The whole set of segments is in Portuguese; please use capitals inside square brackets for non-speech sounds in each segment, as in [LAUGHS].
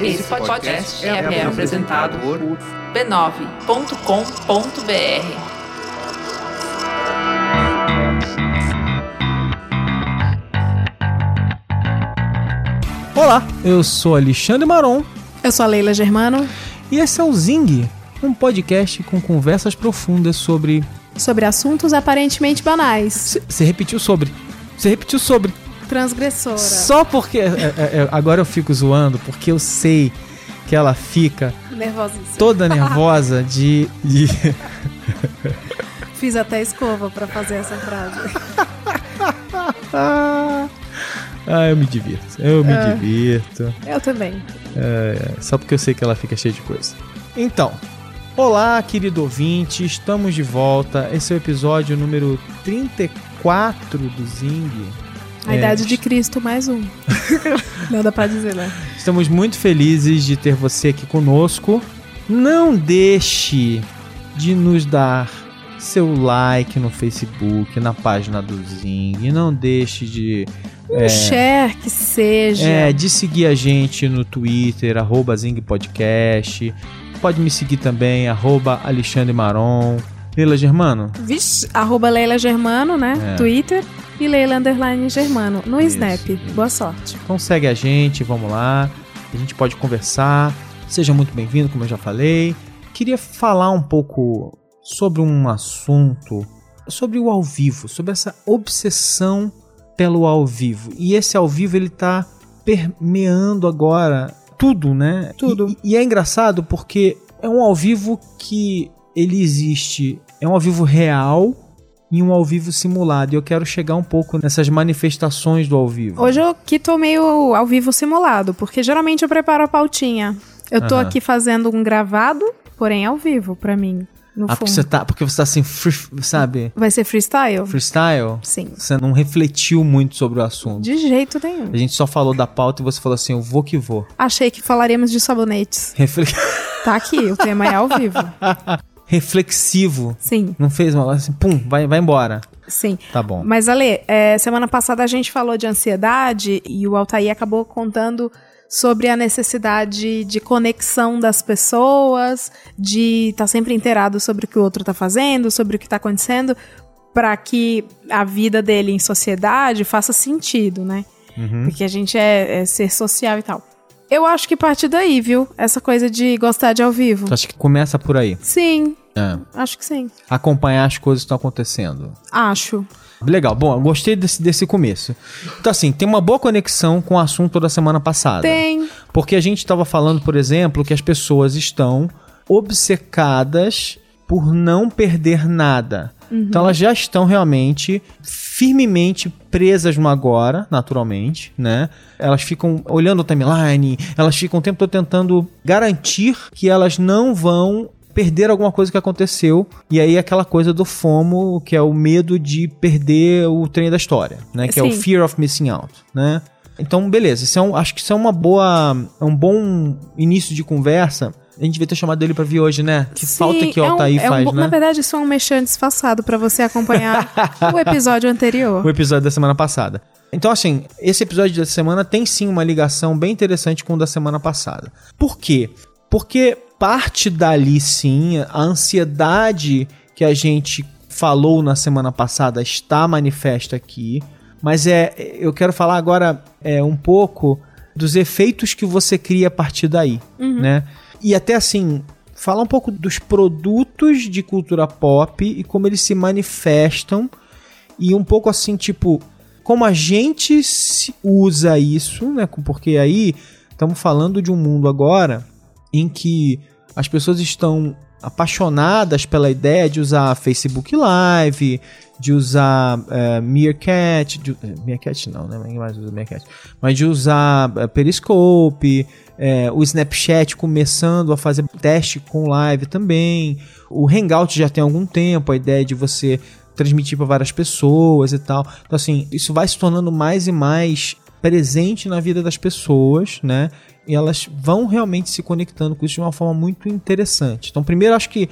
Esse podcast é, é apresentado por b9.com.br. Olá, eu sou Alexandre Maron Eu sou a Leila Germano. e esse é o Zing, um podcast com conversas profundas sobre. Sobre assuntos aparentemente banais. Você repetiu sobre. Você repetiu sobre. Transgressora. Só porque. é, é, é, agora eu fico zoando, porque eu sei que ela fica Nervosíssima. toda nervosa de. de... [LAUGHS] Fiz até escova pra fazer essa frase. ah, [LAUGHS] ah, eu me divirto. Eu me É. divirto. Eu também. É, só porque eu sei que ela fica cheia de coisa. Então, olá, querido ouvinte, estamos de volta. Esse é o episódio número 34 do Zing. A É, idade de Cristo mais um. [LAUGHS] Nada pra dizer, né? Estamos muito felizes de ter você aqui conosco. Não deixe de nos dar seu like no Facebook, na página do Zing. Não deixe de Um share que seja. É, de seguir a gente no Twitter, arroba Zing Podcast. Pode me seguir também, arroba Alexandre Maron. Leila Germano? Vixe, arroba Leila Germano, né? É. Twitter. E Leila Underline Germano. No Isso, Snap. isso. Boa sorte. Então segue a gente, vamos lá. A gente pode conversar. Seja muito bem-vindo, como eu já falei. Queria falar um pouco sobre um assunto, sobre o ao vivo, sobre essa obsessão pelo ao vivo. E esse ao vivo ele tá permeando agora tudo, né? Tudo. E, e é engraçado porque é um ao vivo que ele existe, é um ao vivo real e um ao vivo simulado. E eu quero chegar um pouco nessas manifestações do ao vivo. Hoje eu que tô meio ao vivo simulado, porque geralmente eu preparo a pautinha. Eu tô aqui fazendo um gravado, porém ao vivo, pra mim. Ah, porque você tá, porque você tá assim, free- sabe? Vai ser freestyle? Freestyle? Sim. Você não refletiu muito sobre o assunto. De jeito nenhum. A gente só falou da pauta e você falou assim, eu vou que vou. Achei que falaríamos de sabonetes. Refle- [LAUGHS] Tá aqui, o tema é ao vivo. [LAUGHS] Reflexivo. Sim, Não fez uma assim, pum, vai, vai embora. sim. Tá bom. Mas, Ale, é, semana passada a gente falou de ansiedade e o Altair acabou contando sobre a necessidade de conexão das pessoas, de estar sempre inteirado sobre o que o outro tá fazendo, sobre o que tá acontecendo, para que a vida dele em sociedade faça sentido, né? Uhum. Porque a gente é, é ser social e tal. Eu acho que parte daí, viu? Essa coisa de gostar de ao vivo. Acho que começa por aí. Sim, É. acho que sim. Acompanhar as coisas que estão acontecendo. Acho. Legal, bom, eu gostei desse, desse começo. Então, assim, tem uma boa conexão com o assunto da semana passada. Tem. Porque a gente estava falando, por exemplo, que as pessoas estão obcecadas por não perder nada. Então elas já estão realmente firmemente presas no agora, naturalmente, né? Elas ficam olhando o timeline, elas ficam o tempo todo tentando garantir que elas não vão perder alguma coisa que aconteceu. E aí aquela coisa do FOMO, que é o medo de perder o trem da história, né? Que é o Sim. fear of missing out, né? Então, beleza, isso é um, acho que isso é uma boa, é um bom início de conversa. A gente devia ter chamado ele pra vir hoje, né? Que Sim, falta que o é um- Altair é um faz, bo- né? Na verdade, isso é um mexer disfarçado pra você acompanhar [LAUGHS] o episódio anterior. o episódio da semana passada. Então, assim, esse episódio da semana tem sim uma ligação bem interessante com o da semana passada. Por quê? Porque parte dali sim, a ansiedade que a gente falou na semana passada está manifesta aqui. Mas é, eu quero falar agora é, um pouco dos efeitos que você cria a partir daí, né? E até assim, falar um pouco dos produtos de cultura pop e como eles se manifestam e um pouco assim, tipo, como a gente usa isso, né? Porque aí estamos falando de um mundo agora em que as pessoas estão apaixonadas pela ideia de usar Facebook Live, de usar eh, Meerkat, de, eh, Meerkat não, né? Ninguém mais usa Meerkat, mas de usar eh, Periscope, o Snapchat começando a fazer teste com live também, o Hangout já tem algum tempo, a ideia de você transmitir para várias pessoas e tal. Então assim, isso vai se tornando mais e mais presente na vida das pessoas, né? E elas vão realmente se conectando com isso de uma forma muito interessante. Então, primeiro, acho que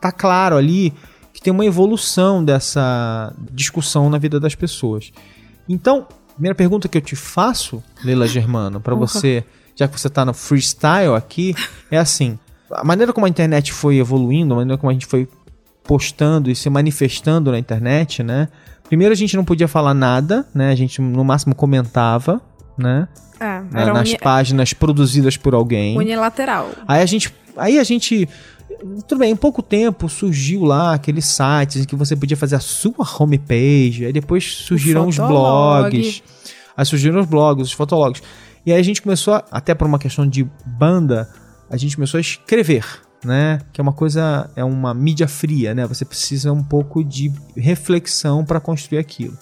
tá claro ali que tem uma evolução dessa discussão na vida das pessoas. Então, primeira pergunta que eu te faço, Leila Germano, para você, já que você tá no freestyle aqui, é assim: a maneira como a internet foi evoluindo, a maneira como a gente foi postando e se manifestando na internet, né? Primeiro a gente não podia falar nada, né? A gente no máximo comentava, né? É, Na- nas uni- páginas produzidas por alguém. unilateral. Aí a gente. Aí a gente. Tudo bem, em pouco tempo surgiu lá aqueles sites em que você podia fazer a sua homepage. Aí depois surgiram os blogs. Aí surgiram os blogs, os fotologs. E aí a gente começou, a- até por uma questão de banda, a gente começou a escrever, né? Que é uma coisa, é uma mídia fria, né? Você precisa um pouco de reflexão para construir aquilo.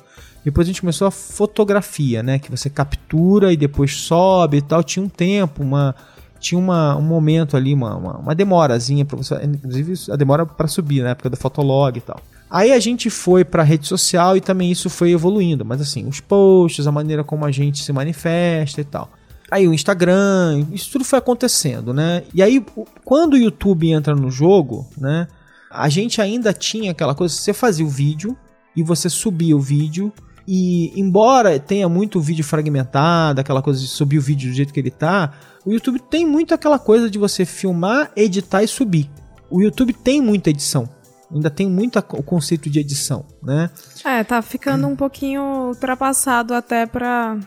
Depois a gente começou a fotografia, né? Que você captura e depois sobe e tal. Tinha um tempo, uma tinha uma, um momento ali, uma, uma, uma demorazinha para você, inclusive a demora para subir na época do Fotolog e tal. Aí a gente foi para rede social e também isso foi evoluindo, mas assim, os posts, a maneira como a gente se manifesta e tal. Aí o Instagram, isso tudo foi acontecendo, né? E aí quando o YouTube entra no jogo, né? A gente ainda tinha aquela coisa, você fazia o vídeo e você subia o vídeo e embora tenha muito vídeo fragmentado, aquela coisa de subir o vídeo do jeito que ele tá, o YouTube tem muito aquela coisa de você filmar, editar e subir. O YouTube tem muita edição. Ainda tem muito o conceito de edição, né? É, tá ficando um pouquinho ultrapassado até pra.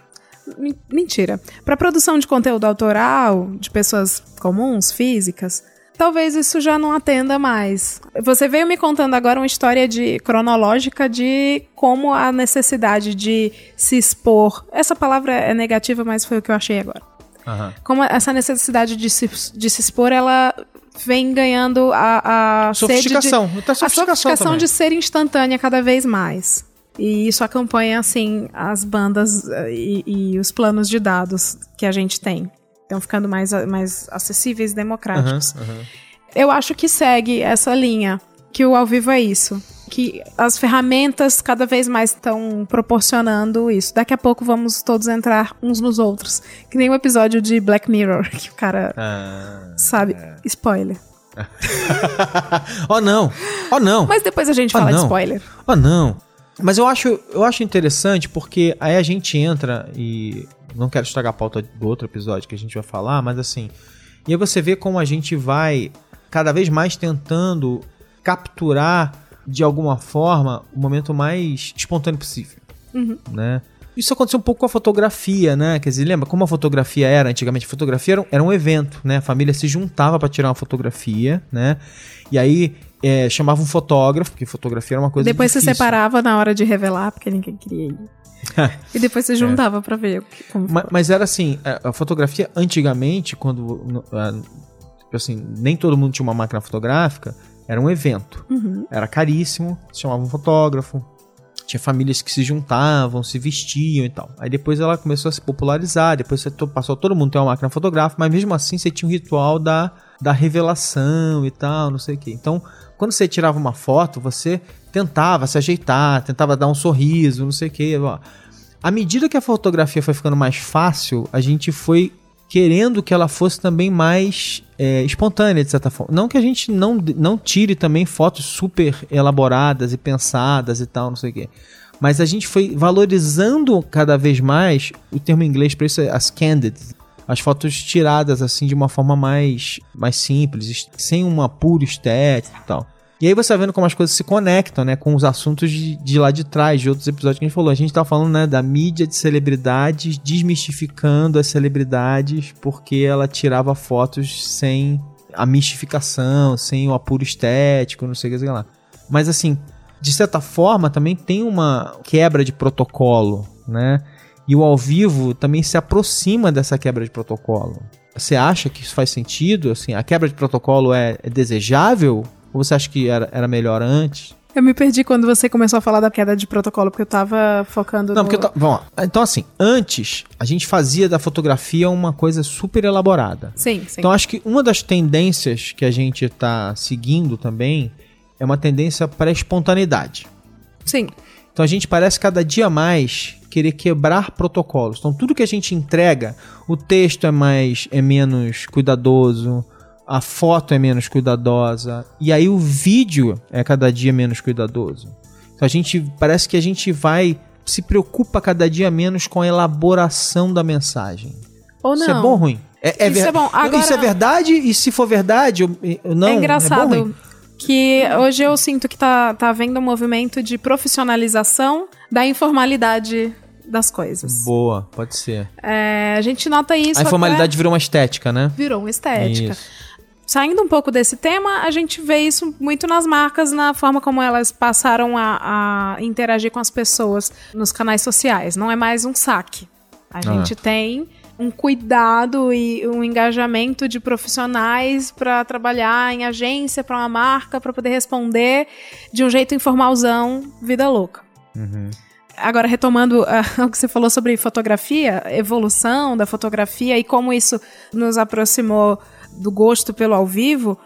Men- Mentira. Pra produção de conteúdo autoral, de pessoas comuns, físicas, talvez isso já não atenda mais. Você veio me contando agora uma história de cronológica de como a necessidade de se expor. Essa palavra é negativa, mas foi o que eu achei agora. Como essa necessidade de se, de se expor, ela vem ganhando a, a sede de- Sofisticação. Tá a sofisticação sofisticação também. de ser instantânea cada vez mais. E isso acompanha, assim, as bandas eh, e, e os planos de dados que a gente tem. Estão ficando mais, mais acessíveis e democráticos. Aham, aham. Eu acho que segue essa linha, que o ao vivo é isso. Que as ferramentas cada vez mais estão proporcionando isso. Daqui a pouco vamos todos entrar uns nos outros. Que nem o episódio de Black Mirror, [LAUGHS] que o cara Ah. sabe. Spoiler. [LAUGHS] oh não! Oh não! Mas depois a gente Ah, fala de não. spoiler. Ah, não. Mas eu acho, eu acho interessante porque aí a gente entra e. Não quero estragar a pauta do outro episódio que a gente vai falar, mas assim. E aí você vê como a gente vai cada vez mais tentando capturar de alguma forma o momento mais espontâneo possível. Né? Isso aconteceu um pouco com a fotografia, né? Quer dizer, lembra como a fotografia era antigamente? A fotografia era um, era um evento, né? A família se juntava para tirar uma fotografia, né? E aí é, chamava um fotógrafo, porque fotografia era uma coisa depois difícil. separava na hora de revelar, porque ninguém queria ir. [LAUGHS] e depois se juntava pra ver o que- como Ma- Mas, era assim, a, fotografia antigamente, quando a- assim, nem todo mundo tinha uma máquina fotográfica, era um evento. Uhum. Era caríssimo, chamava um fotógrafo. Tinha famílias que se juntavam, se vestiam e tal. Aí depois ela começou a se popularizar, depois você passou todo mundo ter uma máquina fotográfica, mas mesmo assim você tinha um ritual da, da revelação e tal, não sei o quê. Então, quando você tirava uma foto, você tentava se ajeitar, tentava dar um sorriso, não sei o quê. Ó. À medida que a fotografia foi ficando mais fácil, a gente foi querendo que ela fosse também mais é, espontânea, de certa forma. Não que a gente não, não tire também fotos super elaboradas e pensadas e tal, não sei o quê. Mas a gente foi valorizando cada vez mais, o termo em inglês para isso as candid, as fotos tiradas assim de uma forma mais, mais simples, sem uma pura estética e tal. E aí você vai vendo como as coisas se conectam, né, com os assuntos de, de lá de trás, de outros episódios que a gente falou. A gente tá falando, né, da mídia de celebridades desmistificando as celebridades porque ela tirava fotos sem a mistificação, sem o apuro estético, não sei o que lá. Mas assim, de certa forma também tem uma quebra de protocolo, né? E o ao vivo também se aproxima dessa quebra de protocolo. Você acha que isso faz sentido? Assim, a quebra de protocolo é, é desejável? Ou você acha que era, era melhor antes? Eu me perdi quando você começou a falar da queda de protocolo, porque eu tava focando Não, no... porque eu ta- vamos lá. Então, assim, antes a gente fazia da fotografia uma coisa super elaborada. Sim, sim. Então, acho que uma das tendências que a gente está seguindo também é uma tendência para a espontaneidade. Sim. Então, a gente parece cada dia mais querer quebrar protocolos. Então, tudo que a gente entrega, o texto é mais é menos cuidadoso, a foto é menos cuidadosa e aí o vídeo é cada dia menos cuidadoso. Então, a gente parece que a gente vai se preocupa cada dia menos com a elaboração da mensagem. Ou não. Isso é bom ou ruim? É, Isso ver- é bom. Agora- Isso é verdade? E se for verdade, eu, não. é bom engraçado ruim? que hoje eu sinto que tá, tá havendo um movimento de profissionalização da informalidade das coisas. Boa, pode ser. É, a gente nota isso. a até- informalidade virou uma estética, né? virou uma estética. Isso. Saindo um pouco desse tema, a gente vê isso muito nas marcas, na forma como elas passaram a, a interagir com as pessoas nos canais sociais. Não é mais um saque. A gente tem um cuidado e um engajamento de profissionais para trabalhar em agência, para uma marca, para poder responder de um jeito informalzão, vida louca. Agora, retomando ah, [LAUGHS] o que você falou sobre fotografia, evolução da fotografia e como isso nos aproximou do gosto pelo ao vivo,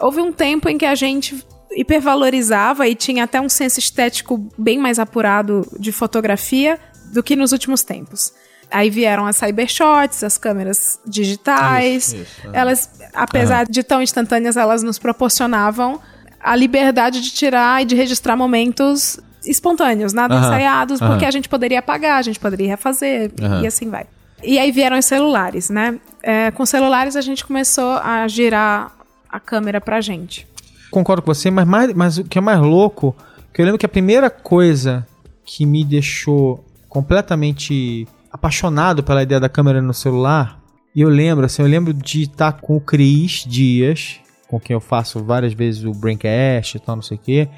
houve um tempo em que a gente hipervalorizava e tinha até um senso estético bem mais apurado de fotografia do que nos últimos tempos. Aí vieram as cybershots, as câmeras digitais. Isso, isso, elas, apesar de tão instantâneas, elas nos proporcionavam a liberdade de tirar e de registrar momentos espontâneos, nada Aham, ensaiados, aham. porque a gente poderia apagar, a gente poderia refazer Aham. e assim vai. E aí vieram os celulares, né? É, com celulares a gente começou a girar a câmera pra gente. Concordo com você, mas, mais, mas o que é mais louco, que eu lembro que a primeira coisa que me deixou completamente apaixonado pela ideia da câmera no celular, e eu lembro, assim, eu lembro de estar com o Cris Dias, com quem eu faço várias vezes o Braincast e tal, não sei o quê,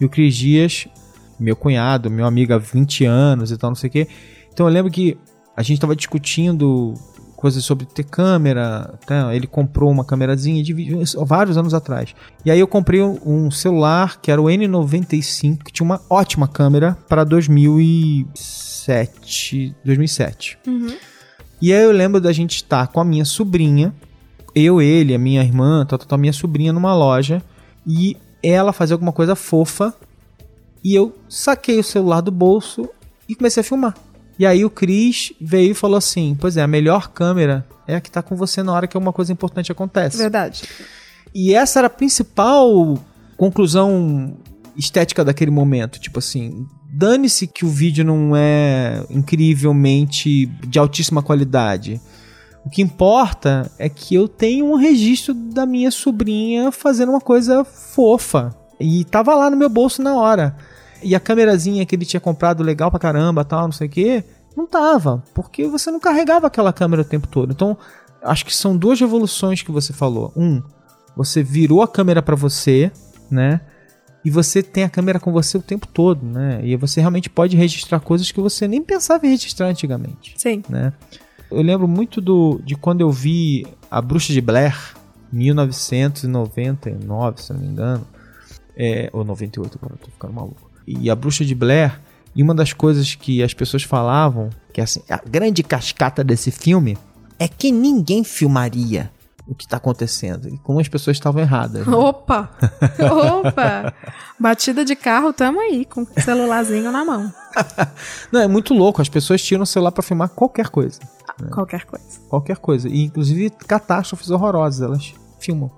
e o Cris Dias, meu cunhado, meu amigo há 20 anos e tal, não sei o quê. Então eu lembro que a gente estava discutindo coisas sobre ter câmera, tá? ele comprou uma câmerazinha de vídeo vários anos atrás. E aí eu comprei um, celular que era o N95, que tinha uma ótima câmera para 2007, 2007. E aí eu lembro da gente estar com a minha sobrinha, eu, ele, a minha irmã, tal, tal, tal, a minha sobrinha numa loja e ela fazer alguma coisa fofa e eu saquei o celular do bolso e comecei a filmar. E aí o Cris veio e falou assim: Pois é, a melhor câmera é a que tá com você na hora que alguma coisa importante acontece. Verdade. E essa era a principal conclusão estética daquele momento. Tipo assim, dane-se que o vídeo não é incrivelmente de altíssima qualidade. O que importa é que eu tenho um registro da minha sobrinha fazendo uma coisa fofa. E tava lá no meu bolso na hora. E a câmerazinha que ele tinha comprado legal pra caramba, tal, não sei o quê, não tava. Porque você não carregava aquela câmera o tempo todo. Então, acho que são duas revoluções que você falou. Um, você virou a câmera pra você, né? E você tem a câmera com você o tempo todo, né? E você realmente pode registrar coisas que você nem pensava em registrar antigamente, Sim. né? Eu lembro muito do, de quando eu vi A Bruxa de Blair, 1999, se não me engano. É, ou 98, agora eu tô ficando maluco. E A Bruxa de Blair, e uma das coisas que as pessoas falavam, que é assim, a grande cascata desse filme, é que ninguém filmaria o que tá acontecendo. E como as pessoas estavam erradas. né? Opa! Opa! Batida de carro, tamo aí, com o celularzinho na mão. [LAUGHS] Não, é muito louco. As pessoas tiram o celular pra filmar qualquer coisa. Qualquer coisa. Qualquer coisa. E inclusive catástrofes horrorosas, elas filmam.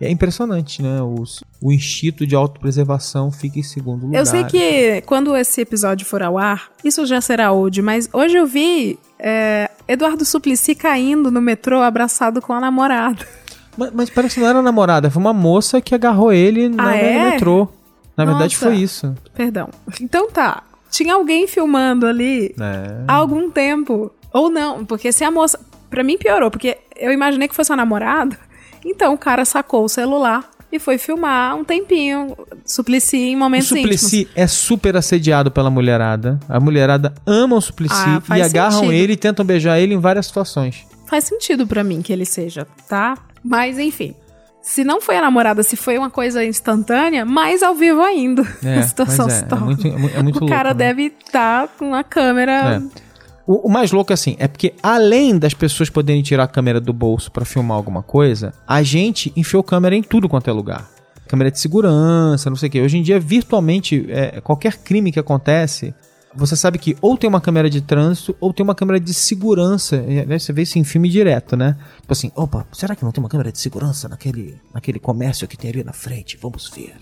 É impressionante, né? O, o instinto de autopreservação fica em segundo lugar. Eu sei que quando esse episódio for ao ar, isso já será old, mas hoje eu vi é, Eduardo Suplicy caindo no metrô abraçado com a namorada. [LAUGHS] Mas, mas parece que não era namorada, foi uma moça que agarrou ele na, Ah, é? no metrô. Na verdade Nossa. foi isso. Perdão. Então tá. Tinha alguém filmando ali É. há algum tempo. Ou não, porque se a moça. Pra mim piorou, porque eu imaginei que fosse a namorada. Então o cara sacou o celular e foi filmar um tempinho. Suplicy em O momentos íntimos. Suplicy é super assediado pela mulherada. A mulherada ama o Suplicy Ah, e agarram sentido. ele e tentam beijar ele em várias situações. Faz sentido pra mim que ele seja, tá? Mas enfim. Se não foi a namorada, se foi uma coisa instantânea, mais ao vivo ainda. É, [LAUGHS] a situação é, se é torna. muito, é é muito o cara louco, né? deve estar com a câmera. É. O, o mais louco é assim, é porque além das pessoas poderem tirar a câmera do bolso pra filmar alguma coisa, a gente enfiou câmera em tudo quanto é lugar. Câmera de segurança, não sei o que. Hoje em dia, virtualmente, é, qualquer crime que acontece, você sabe que ou tem uma câmera de trânsito ou tem uma câmera de segurança. Né, Você vê isso em filme direto, né? Tipo assim, opa, será que não tem uma câmera de segurança naquele, naquele comércio que tem ali na frente? Vamos ver.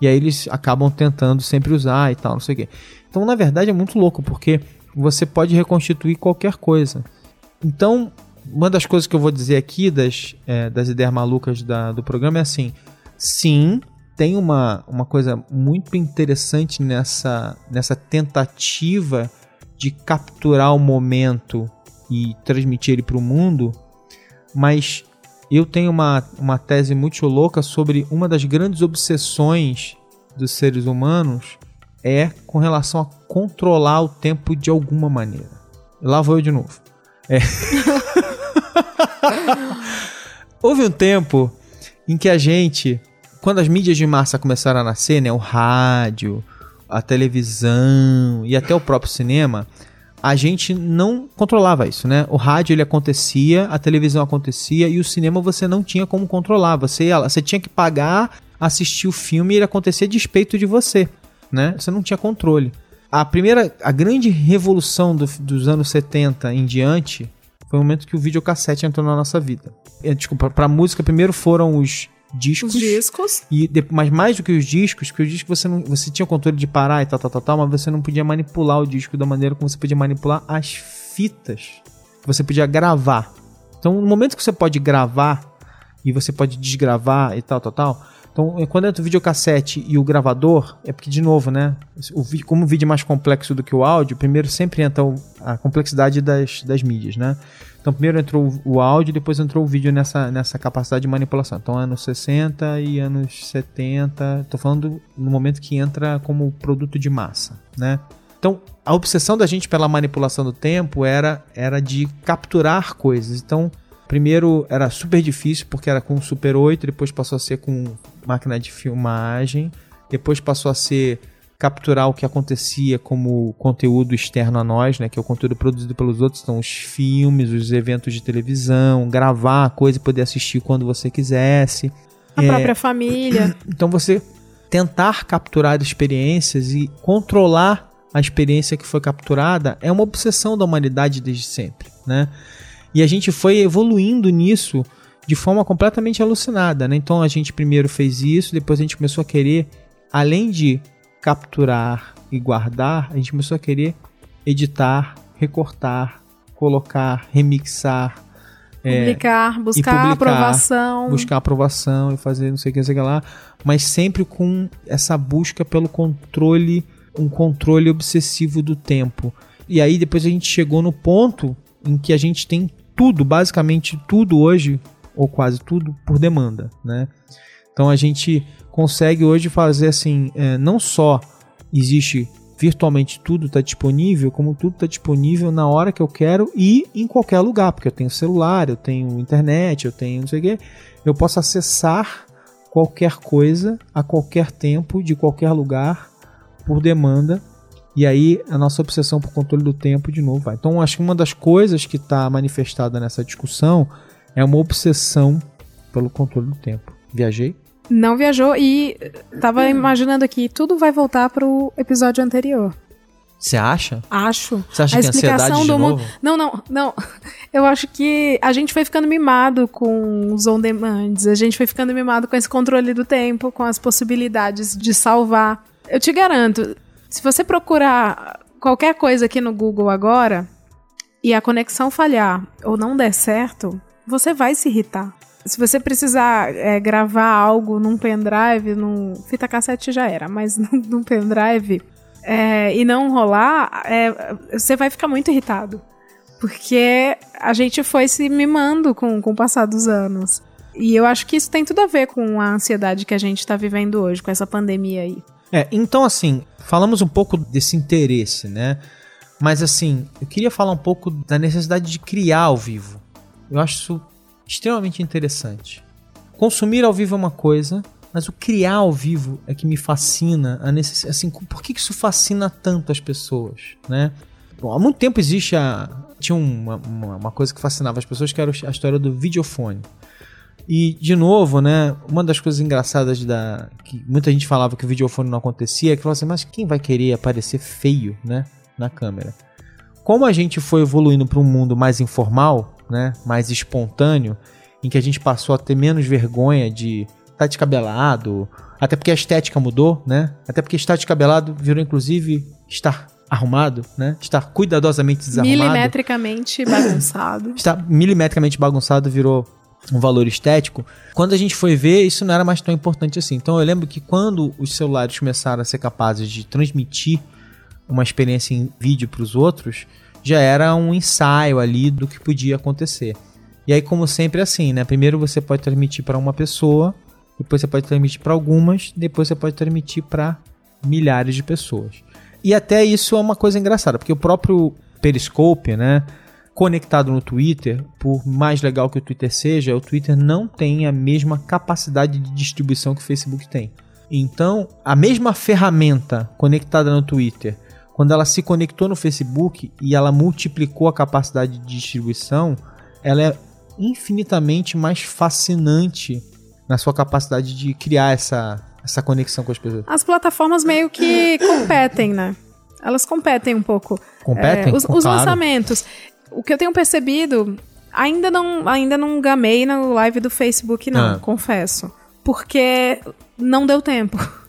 E aí eles acabam tentando sempre usar e tal, não sei o quê. Então, na verdade, é muito louco, porque você pode reconstituir qualquer coisa. Então, uma das coisas que eu vou dizer aqui das, é, das ideias malucas da, do programa é assim: sim, tem uma, uma coisa muito interessante nessa, nessa tentativa de capturar o momento e transmitir ele para o mundo, mas eu tenho uma, uma tese muito louca sobre uma das grandes obsessões dos seres humanos é com relação a controlar o tempo de alguma maneira. Lá vou eu de novo. É. [LAUGHS] Houve um tempo em que a gente, quando as mídias de massa começaram a nascer, né, o rádio, a televisão e até o próprio cinema, a gente não controlava isso, né? O rádio ele acontecia, a televisão acontecia e o cinema você não tinha como controlar. Você, você tinha que pagar, assistir o filme e ele acontecia a despeito de você, né? Você não tinha controle. A primeira, a grande revolução do, dos anos 70 em diante foi o momento que o videocassete entrou na nossa vida. É, desculpa, pra música primeiro foram os discos. Os discos. E mas mais do que os discos, que os discos você não, você tinha o controle de parar e tal, tal, tal, tal, mas você não podia manipular o disco da maneira como você podia manipular as fitas que você podia gravar. Então, no momento que você pode gravar e você pode desgravar e tal, tal, tal, então, é, quando entra o videocassete e o gravador, é porque, de novo, né? O como o vídeo é mais complexo do que o áudio, primeiro sempre entra a complexidade das, das mídias, né? Então, primeiro entrou o áudio, depois entrou o vídeo nessa, nessa capacidade de manipulação. Então, anos 60 e anos 70. Estou falando no momento que entra como produto de massa, né? Então, a obsessão da gente pela manipulação do tempo era, era de capturar coisas. Então, Primeiro era super difícil porque era com Super 8, depois passou a ser com máquina de filmagem, depois passou a ser capturar o que acontecia como conteúdo externo a nós, né, que é o conteúdo produzido pelos outros, então os filmes, os eventos de televisão, gravar a coisa e poder assistir quando você quisesse. A é, própria família. [CLEARS THROAT] Então você tentar capturar experiências e controlar a experiência que foi capturada é uma obsessão da humanidade desde sempre, né? E a gente foi evoluindo nisso de forma completamente alucinada, né? Então a gente primeiro fez isso, depois a gente começou a querer, além de capturar e guardar, a gente começou a querer editar, recortar, colocar, remixar, publicar, é, buscar publicar, aprovação, buscar aprovação e fazer não sei o que, não sei o que lá, mas sempre com essa busca pelo controle, um controle obsessivo do tempo. E aí depois a gente chegou no ponto em que a gente tem tudo, basicamente tudo hoje, ou quase tudo, por demanda, né? Então a gente consegue hoje fazer assim, é, não só existe virtualmente tudo está disponível, como tudo está disponível na hora que eu quero e em qualquer lugar, porque eu tenho celular, eu tenho internet, eu tenho não sei o que, eu posso acessar qualquer coisa a qualquer tempo, de qualquer lugar, por demanda e aí a nossa obsessão por controle do tempo de novo vai. Então acho que uma das coisas que está manifestada nessa discussão é uma obsessão pelo controle do tempo. Viajei? Não viajou e tava imaginando aqui, tudo vai voltar pro episódio anterior. Você acha? Acho. Você acha a que a ansiedade de novo? Não, não, não. [LAUGHS] Eu acho que a gente foi ficando mimado com os on demands, a gente foi ficando mimado com esse controle do tempo, com as possibilidades de salvar. Eu te garanto, se você procurar qualquer coisa aqui no Google agora e a conexão falhar ou não der certo, você vai se irritar. Se você precisar é, gravar algo num pendrive, num fita cassete já era, mas [LAUGHS] num pendrive é, e não rolar, é, você vai ficar muito irritado. Porque a gente foi se mimando com, com o passar dos anos. E eu acho que isso tem tudo a ver com a ansiedade que a gente está vivendo hoje, com essa pandemia aí. É, então assim, falamos um pouco desse interesse, né? Mas assim, eu queria falar um pouco da necessidade de criar ao vivo. Eu acho isso extremamente interessante. Consumir ao vivo é uma coisa, mas o criar ao vivo é que me fascina. A necess... assim, por que isso fascina tanto as pessoas, né? Bom, há muito tempo existe a... Tinha uma, uma, uma coisa que fascinava as pessoas, que era a história do videofone. E, de novo, né, uma das coisas engraçadas da. que muita gente falava que o videofone não acontecia, é que falava assim, mas quem vai querer aparecer feio, né, na câmera? Como a gente foi evoluindo para um mundo mais informal, né, mais espontâneo, em que a gente passou a ter menos vergonha de estar tá descabelado, Até porque a estética mudou, né? Até porque estar descabelado virou, inclusive, estar arrumado, né? Estar cuidadosamente desarrumado. Milimetricamente bagunçado. [CLEARS THROAT] Estar milimetricamente bagunçado virou um valor estético. Quando a gente foi ver, isso não era mais tão importante assim. Então eu lembro que quando os celulares começaram a ser capazes de transmitir uma experiência em vídeo para os outros, já era um ensaio ali do que podia acontecer. E aí, como sempre, é assim, né? Primeiro você pode transmitir para uma pessoa, depois você pode transmitir para algumas, depois você pode transmitir para milhares de pessoas. E até isso é uma coisa engraçada, porque o próprio Periscope, né? Conectado no Twitter, por mais legal que o Twitter seja, o Twitter não tem a mesma capacidade de distribuição que o Facebook tem. Então, a mesma ferramenta conectada no Twitter, quando ela se conectou no Facebook e ela multiplicou a capacidade de distribuição, ela é infinitamente mais fascinante na sua capacidade de criar essa, essa conexão com as pessoas. As plataformas meio que competem, né? Elas competem um pouco. Competem? É, os, os claro. lançamentos. O que eu tenho percebido, ainda não, ainda não gamei na live do Facebook, não, ah. confesso. Porque não deu tempo.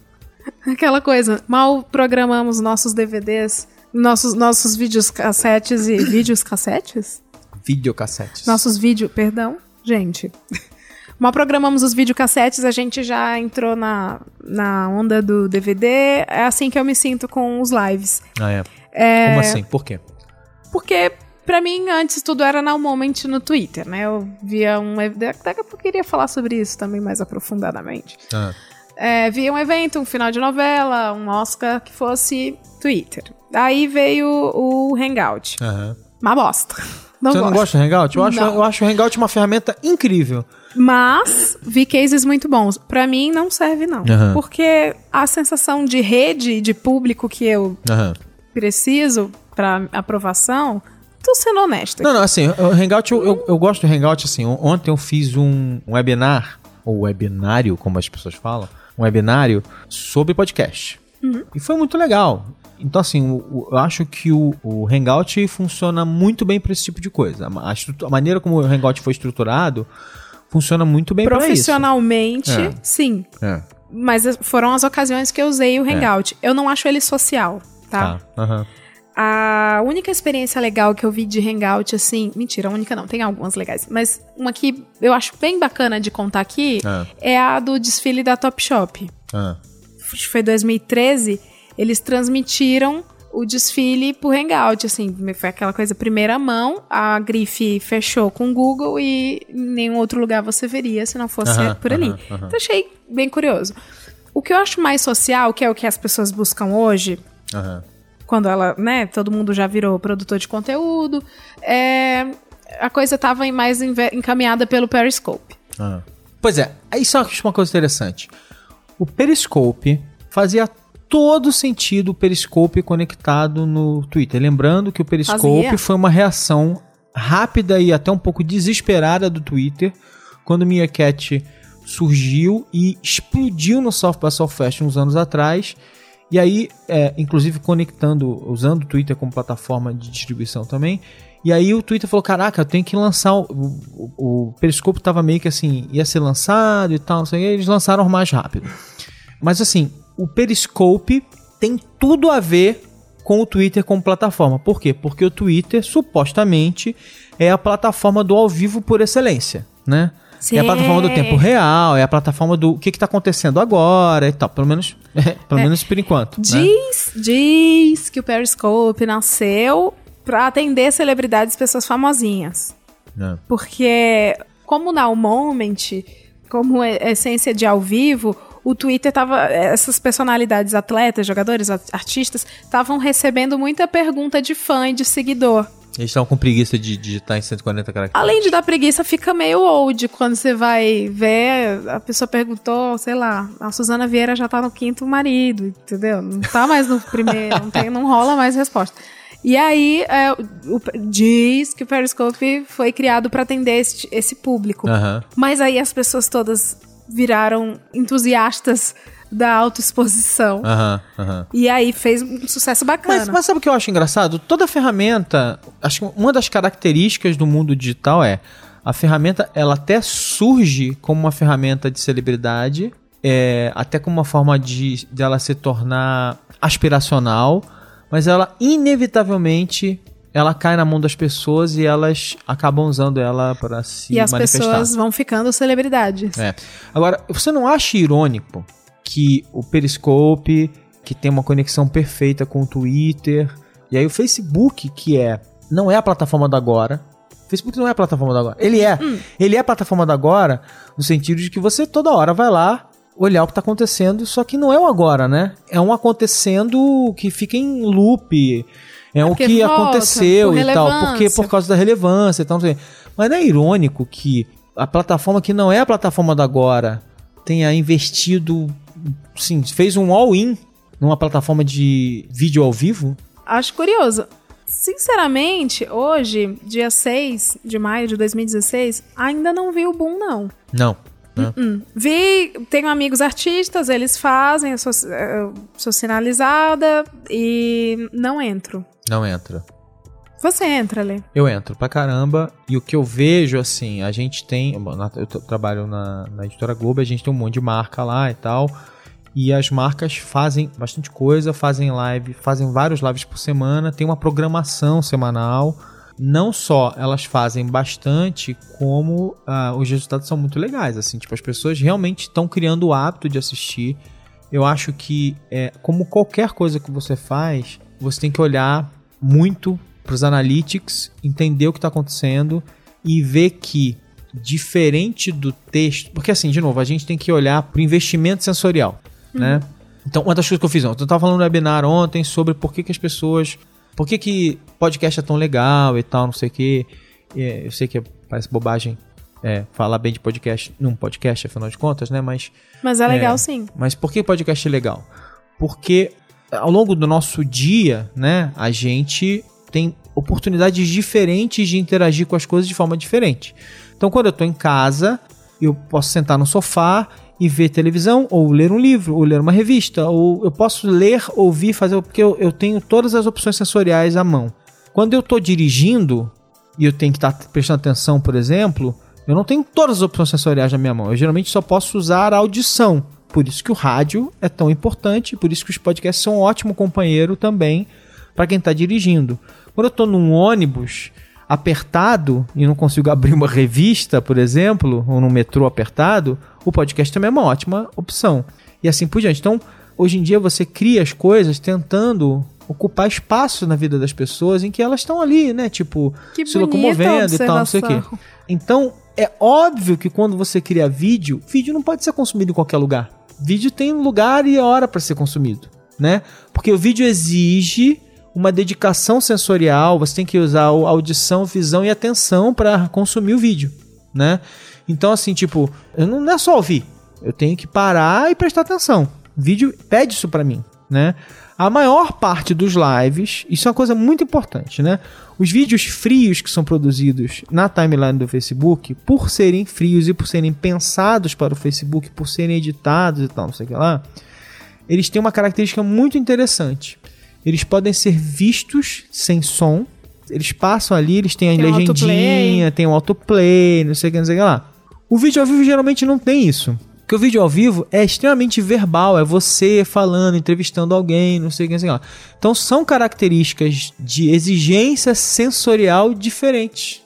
[LAUGHS] Aquela coisa, mal programamos nossos DVDs, nossos, nossos vídeos cassetes e. [COUGHS] vídeos cassetes? Videocassetes. Nossos vídeos, perdão, gente. [LAUGHS] Mal programamos os videocassetes, a gente já entrou na, na onda do DVD. É assim que eu me sinto com os lives. Ah, é. é... Como assim? Por quê? Porque Pra mim, antes tudo era now moment no Twitter, né? Eu via um. Daqui a pouco eu queria falar sobre isso também mais aprofundadamente. Ah. É, via um evento, um final de novela, um Oscar que fosse Twitter. Aí veio o Hangout. Uhum. Uma bosta. [LAUGHS] Não Você gosto. não gosta do Hangout? Eu acho, eu acho o Hangout uma ferramenta incrível. Mas vi cases muito bons. Para mim não serve não, uhum. porque a sensação de rede de público que eu uhum. preciso para aprovação, tô sendo honesta. Não, não, assim, o Hangout eu, eu, eu, gosto do Hangout assim. Ontem eu fiz um, um webinar ou webinário, como as pessoas falam, um webinário sobre podcast. Uhum. E foi muito legal. Então, assim, eu acho que o, o Hangout funciona muito bem para esse tipo de coisa. A, a, maneira como o Hangout foi estruturado funciona muito bem para isso. Profissionalmente, é. sim. É. Mas foram as ocasiões que eu usei o é. Hangout. É. Eu não acho ele social, tá? Tá. Uhum. A única experiência legal que eu vi de Hangout, assim. Mentira, a única não, tem algumas legais. Mas uma que eu acho bem bacana de contar aqui é, é a do desfile da Topshop. Ah. Foi 2013 eles transmitiram o desfile por Hangout, assim, foi aquela coisa primeira mão, a grife fechou com o Google e em nenhum outro lugar você veria se não fosse por ali. Então achei bem curioso. O que eu acho mais social, que é o que as pessoas buscam hoje, quando ela, né, todo mundo já virou produtor de conteúdo, é, a coisa estava mais encaminhada pelo Periscope. Pois é, isso é uma coisa interessante. O Periscope fazia todo sentido o Periscope conectado no Twitter. Lembrando que o Periscope Fazia. foi uma reação rápida e até um pouco desesperada do Twitter quando o Meerkat surgiu e explodiu no South by Southwest uns anos atrás. E aí, é, inclusive conectando, usando o Twitter como plataforma de distribuição também. E aí o Twitter falou: Caraca, eu tenho que lançar. O, o, o Periscope tava meio que assim, ia ser lançado e tal, não sei, eles lançaram mais rápido. Mas assim, o Periscope tem tudo a ver com o Twitter como plataforma. Por quê? Porque o Twitter supostamente é a plataforma do ao vivo por excelência, né? É a plataforma do tempo real, é a plataforma do que está acontecendo agora e tal. Pelo menos, é, [LAUGHS] pelo é. menos por enquanto. Né? Diz, né? diz que o Periscope nasceu para atender celebridades, pessoas famosinhas. É. Porque, como na Moment, como essência de ao vivo, o Twitter tava. Essas personalidades, atletas, jogadores, artistas, estavam recebendo muita pergunta de fã e de seguidor. Eles estavam com preguiça de digitar em 140 caracteres. Além de dar preguiça, fica meio old quando você vai ver. A pessoa perguntou, sei lá, a Suzana Vieira já tá no quinto marido, entendeu? Não tá mais no primeiro, não, tem, não rola mais resposta. E aí, é, o, diz que o Periscope foi criado para atender esse, esse público. Uhum. Mas aí as pessoas todas viraram entusiastas da autoexposição. Uhum, uhum. E aí fez um sucesso bacana. Mas, mas, sabe o que eu acho engraçado? Toda ferramenta, acho que uma das características do mundo digital é a ferramenta, ela até surge como uma ferramenta de celebridade, é, até como uma forma de dela se tornar aspiracional, mas ela inevitavelmente ela cai na mão das pessoas e elas acabam usando ela para se E as manifestar. pessoas vão ficando celebridades. É. Agora, você não acha irônico que o Periscope, que tem uma conexão perfeita com o Twitter, e aí o Facebook, que é não é a plataforma da agora. O Facebook não é a plataforma da agora. Ele é. Ele é a plataforma da agora no sentido de que você toda hora vai lá olhar o que tá acontecendo, só que não é o agora, né? É um acontecendo que fica em loop. É, o porque que volta, aconteceu e tal. Porque por causa da relevância e tal. não sei. Mas não é irônico que a plataforma que não é a plataforma da agora tenha investido, sim, fez um all-in numa plataforma de vídeo ao vivo? Acho curioso. Sinceramente, hoje, dia 6 de maio de 2016, ainda não vi o boom, não. Não. né? Hum. Vi, tenho amigos artistas, eles fazem, eu sou, eu sou sinalizada e não entro. Não entra. Você entra, Lê. Eu entro pra caramba e o que eu vejo, assim, a gente tem. Eu trabalho na, na editora Globo, a gente tem um monte de marca lá e tal. E as marcas fazem bastante coisa, fazem live, fazem vários lives por semana, tem uma programação semanal. Não só elas fazem bastante, como ah, os resultados são muito legais. Assim, tipo, as pessoas realmente estão criando o hábito de assistir. Eu acho que, é, como qualquer coisa que você faz, você tem que olhar muito para os analytics, entender o que está acontecendo e ver que, diferente do texto. Porque, assim, de novo, a gente tem que olhar para o investimento sensorial, né? Então, uma das coisas que eu fiz ontem, eu estava falando no webinar ontem sobre por que, que as pessoas. Por que, que podcast é tão legal e tal, não sei o quê. É, eu sei que parece bobagem é, falar bem de podcast num podcast, afinal de contas, né? Mas Mas é legal sim. mas por que podcast é legal? Porque ao longo do nosso dia, né, a gente tem oportunidades diferentes de interagir com as coisas de forma diferente. Então, quando eu tô em casa, eu posso sentar no sofá e ver televisão, ou ler um livro, ou ler uma revista, ou eu posso ler, ouvir, fazer, porque eu, eu tenho todas as opções sensoriais à mão. Quando eu tô dirigindo e eu tenho que estar prestando atenção, por exemplo, eu não tenho todas as opções sensoriais na minha mão. Eu geralmente só posso usar a audição. Por isso que o rádio é tão importante, por isso que os podcasts são um ótimo companheiro também para quem está dirigindo. Quando eu estou num ônibus apertado e não consigo abrir uma revista, por exemplo, ou num metrô apertado, o podcast também é uma ótima opção. E assim por diante. Então, hoje em dia você cria as coisas tentando ocupar espaço na vida das pessoas em que elas estão ali, né? Tipo, Que se locomovendo e tal, não sei o quê. Então, é óbvio que quando você cria vídeo, vídeo não pode ser consumido em qualquer lugar. Vídeo tem lugar e hora para ser consumido, né? Porque o vídeo exige uma dedicação sensorial, você tem que usar audição, visão e atenção para consumir o vídeo, né? Então, assim, tipo, não é só ouvir, eu tenho que parar e prestar atenção. O vídeo pede isso para mim, né? A maior parte dos lives, isso é uma coisa muito importante, né? Os vídeos frios que são produzidos na timeline do Facebook, por serem frios e por serem pensados para o Facebook, por serem editados e tal, não sei o que lá, eles têm uma característica muito interessante. Eles podem ser vistos sem som, eles passam ali, eles têm a Tem um legendinha, tem o autoplay, não sei o que, não sei o que lá. O vídeo ao vivo geralmente não tem isso. Porque o vídeo ao vivo é extremamente verbal, é você falando, entrevistando alguém, não sei o que, não sei o que lá. Então são características de exigência sensorial diferentes.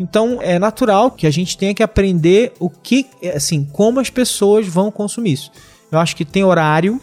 Então é natural que a gente tenha que aprender o que, assim, como as pessoas vão consumir isso. Eu acho que tem horário,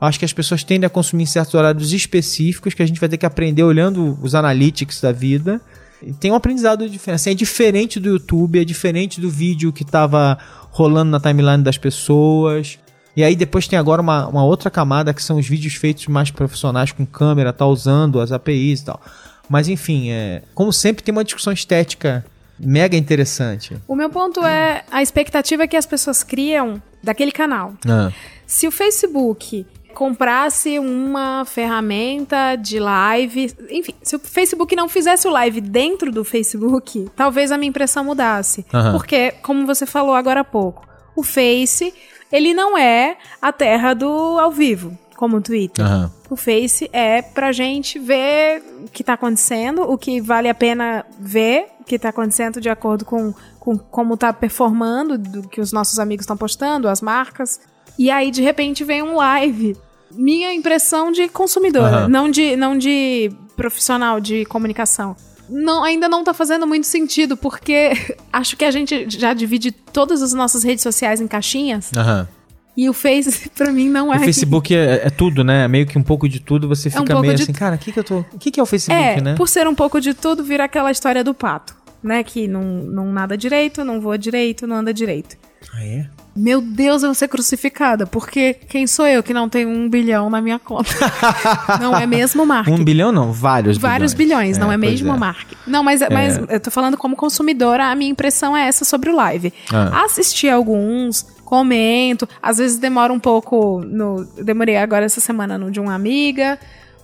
acho que as pessoas tendem a consumir em certos horários específicos que a gente vai ter que aprender olhando os analytics da vida. E tem um aprendizado diferente. Assim, é diferente do YouTube, é diferente do vídeo que estava rolando na timeline das pessoas. E aí depois tem agora uma, uma outra camada que são os vídeos feitos mais profissionais com câmera, tá usando as APIs e tal. Mas enfim, é, como sempre tem uma discussão estética mega interessante. O meu ponto é a expectativa que as pessoas criam daquele canal. Ah. Se o Facebook comprasse uma ferramenta de live, enfim, se o Facebook não fizesse o live dentro do Facebook, talvez a minha impressão mudasse. Aham. Porque, como você falou agora há pouco, o Face, ele não é a terra do ao vivo. como o Twitter. Aham. O Face é pra gente ver o que tá acontecendo, o que vale a pena ver, o que tá acontecendo de acordo com, com como tá performando, do que os nossos amigos estão postando, as marcas. E aí, de repente, vem um live. Minha impressão de consumidora, Aham. não, de, não de profissional de comunicação. Não, ainda não tá fazendo muito sentido, porque [LAUGHS] acho que a gente já divide todas as nossas redes sociais em caixinhas, Aham. e o Face, [LAUGHS] pra mim, não é. O Facebook é, é tudo, né? Meio que um pouco de tudo, você um fica pouco meio de assim, cara, o que, que eu tô. O que, que é o Facebook, É, né? por ser um pouco de tudo, vira aquela história do pato, né? Que não, não nada direito, não voa direito, não anda direito. Ah, é? Meu Deus, eu vou ser crucificada, porque quem sou eu que não tenho um bilhão na minha conta? [LAUGHS] não é mesmo, Mark? Um bilhão não, vários Vários bilhões, não é, pois mesmo, Mark? Não, mas, mas eu tô falando como consumidora, a minha impressão é essa sobre o live. Ah. Assisti alguns, comento, às vezes demora um pouco no. Demorei agora essa semana no de uma amiga,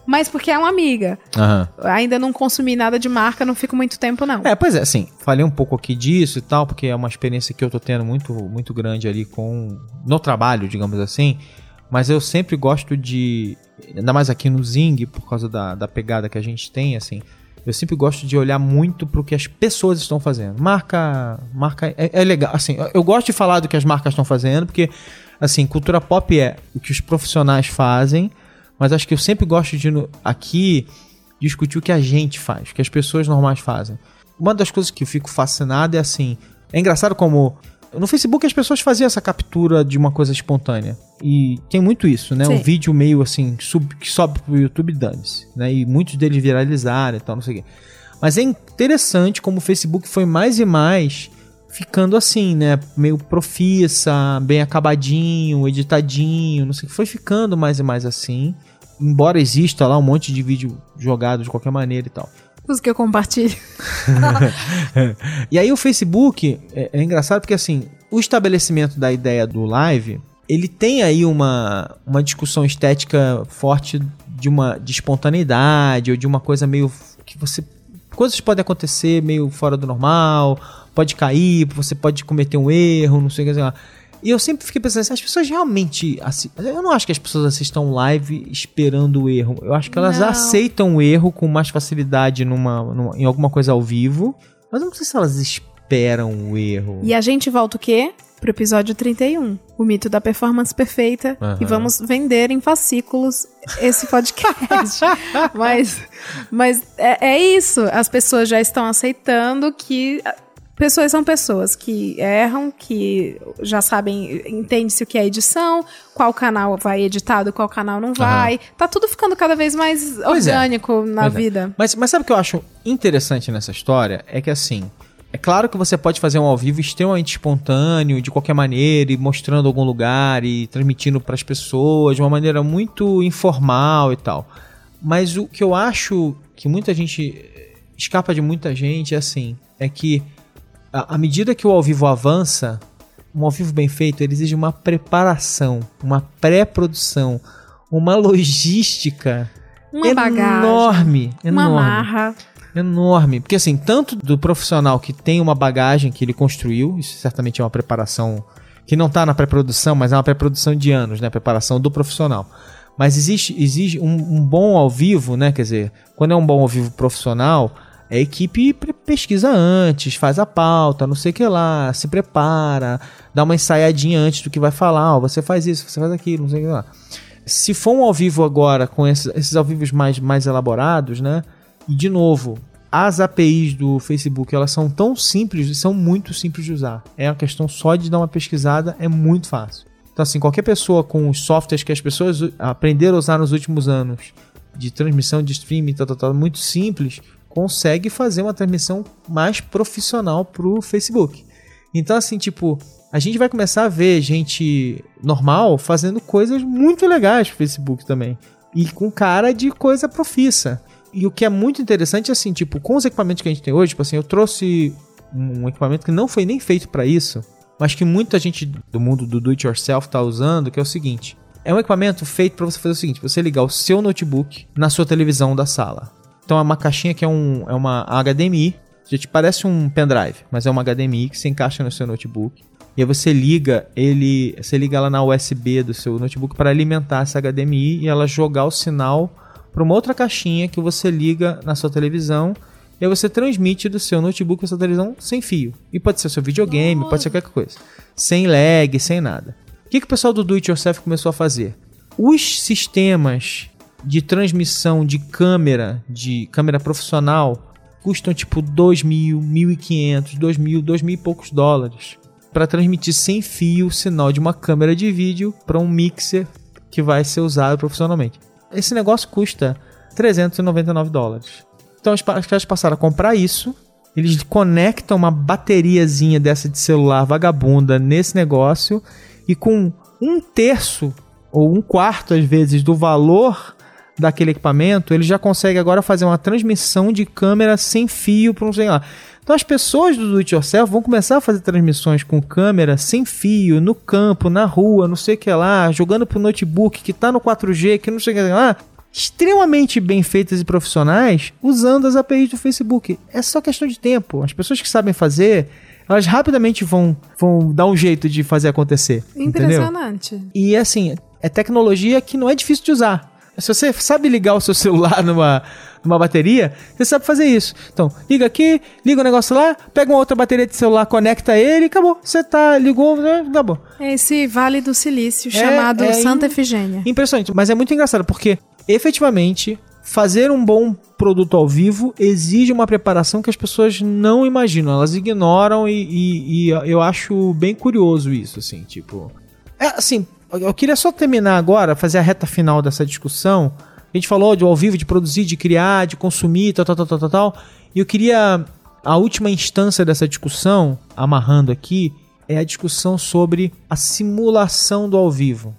mas porque é uma amiga. Aham. Ainda não consumi nada de marca, não fico muito tempo, não. É, pois é, assim, falei um pouco aqui disso e tal, porque é uma experiência que eu tô tendo muito, muito grande ali com. no trabalho, digamos assim. Mas eu sempre gosto de. Ainda mais aqui no Zing, por causa da, da pegada que a gente tem, assim. Eu sempre gosto de olhar muito pro que as pessoas estão fazendo. Marca. Marca é, é legal. Assim, eu gosto de falar do que as marcas estão fazendo, porque, assim, cultura pop é o que os profissionais fazem, mas acho que eu sempre gosto de, aqui, discutir o que a gente faz, o que as pessoas normais fazem. Uma das coisas que eu fico fascinado é assim. É engraçado como. No Facebook as pessoas faziam essa captura de uma coisa espontânea. E tem muito isso, né? Um Sim. vídeo meio assim, sub, que sobe pro YouTube dane-se, né? E muitos deles viralizaram e tal, não sei o quê. Mas é interessante como o Facebook foi mais e mais ficando assim, né? Meio profissa, bem acabadinho, editadinho, não sei o que. Foi ficando mais e mais assim. Embora exista lá um monte de vídeo jogado de qualquer maneira e tal. Os que eu compartilho. [LAUGHS] E aí o Facebook é, é engraçado porque assim, o estabelecimento da ideia do live, ele tem aí uma, uma discussão estética forte de uma de espontaneidade ou de uma coisa meio que você coisas podem acontecer meio fora do normal, pode cair, você pode cometer um erro, não sei o que sei lá. E eu sempre fiquei pensando assim, as pessoas realmente. assi- Eu não acho que as pessoas assistam live esperando o erro. Eu acho que elas Não. aceitam o erro com mais facilidade numa, numa- em alguma coisa ao vivo. Mas eu não sei se elas esperam o erro. E a gente volta o quê? Pro episódio 31. O mito da performance perfeita. Aham. E vamos vender em fascículos esse podcast. [LAUGHS] mas mas é, é isso. As pessoas já estão aceitando que. Pessoas são pessoas que erram, que já sabem, entende-se o que é edição, qual canal vai editado, qual canal não vai. Tá tudo ficando cada vez mais Pois é. orgânico na Pois é. vida. Mas, mas sabe o que eu acho interessante nessa história? É que assim. É claro que você pode fazer um ao vivo extremamente espontâneo, de qualquer maneira, e mostrando algum lugar e transmitindo para as pessoas de uma maneira muito informal e tal. Mas o que eu acho que muita gente escapa de muita gente é assim, é que à medida que o ao vivo avança, um ao vivo bem feito, ele exige uma preparação, uma pré-produção, uma [LAUGHS] logística Uma bagagem. enorme, Uma enorme, marra. enorme. Porque assim, tanto do profissional que tem uma bagagem que ele construiu, isso certamente é uma preparação que não está na pré-produção, mas é uma pré-produção de anos, né? Preparação do profissional. Mas existe, exige um, um bom ao vivo, né? Quer dizer, quando é um bom ao vivo profissional, a equipe pesquisa antes, faz a pauta, não sei o que lá, se prepara, dá uma ensaiadinha antes do que vai falar, ó, você faz isso, você faz aquilo, não sei o que lá. Se for um ao vivo agora, com esses, esses ao vivos mais, mais elaborados, né? E de novo, as APIs do Facebook, elas são tão simples, são muito simples de usar. É uma questão só de dar uma pesquisada, é muito fácil. Então, assim, qualquer pessoa com os softwares que as pessoas aprenderam a usar nos últimos anos, de transmissão de streaming, tal, tal, tal, muito simples, consegue fazer uma transmissão mais profissional pro Facebook. Então, assim, tipo, a gente vai começar a ver gente normal fazendo coisas muito legais pro Facebook também. E com cara de coisa profissa. E o que é muito interessante assim, tipo, com os equipamentos que a gente tem hoje, tipo assim, eu trouxe um equipamento que não foi nem feito para isso, mas que muita gente do mundo do do it yourself tá usando, que é o seguinte: é um equipamento feito para você fazer o seguinte, você ligar o seu notebook na sua televisão da sala. Então é uma caixinha que é, um, é uma HDMI, gente parece um pendrive, mas é uma HDMI que se encaixa no seu notebook. E aí você liga ele, você liga ela na USB do seu notebook para alimentar essa HDMI e ela jogar o sinal para uma outra caixinha que você liga na sua televisão e aí você transmite do seu notebook para sua televisão sem fio. E pode ser seu videogame, pode ser qualquer coisa. Sem lag, sem nada. O que, que o pessoal do Do It Yourself começou a fazer? Os sistemas de transmissão de câmera, de câmera profissional, custam tipo 2 mil, 1.500, 2 mil, 2 mil e poucos dólares para transmitir sem fio o sinal de uma câmera de vídeo para um mixer que vai ser usado profissionalmente. Esse negócio custa 399 dólares. Então os caras passaram a comprar isso, eles conectam uma bateriazinha dessa de celular vagabunda nesse negócio e com um terço ou um quarto às vezes do valor daquele equipamento, ele já consegue agora fazer uma transmissão de câmera sem fio para um sei lá. Então as pessoas do Do It Yourself vão começar a fazer transmissões com câmera sem fio, no campo, na rua, não sei o que lá, jogando pro notebook que tá no 4G, que não sei o que lá, extremamente bem feitas e profissionais usando as APIs do Facebook. É só questão de tempo. As pessoas que sabem fazer, elas rapidamente vão, vão dar um jeito de fazer acontecer. Impressionante. Entendeu? E assim, é tecnologia que não é difícil de usar. Se você sabe ligar o seu [LAUGHS] celular numa, numa bateria, você sabe fazer isso. Então, liga aqui, liga o negócio lá, pega uma outra bateria de celular, conecta ele e acabou. Você tá, ligou, né, acabou. É esse Vale do Silício chamado é Santa Efigênia. Impressionante, mas é muito engraçado porque efetivamente fazer um bom produto ao vivo exige uma preparação que as pessoas não imaginam, elas ignoram e, e- e eu acho bem curioso isso, assim, tipo. É assim, eu queria só terminar agora, fazer a reta final dessa discussão. A gente falou de ao vivo, de produzir, de criar, de consumir, tal, tal, tal, tal, tal, tal. E eu queria. A última instância dessa discussão, amarrando aqui, é a discussão sobre a simulação do ao vivo.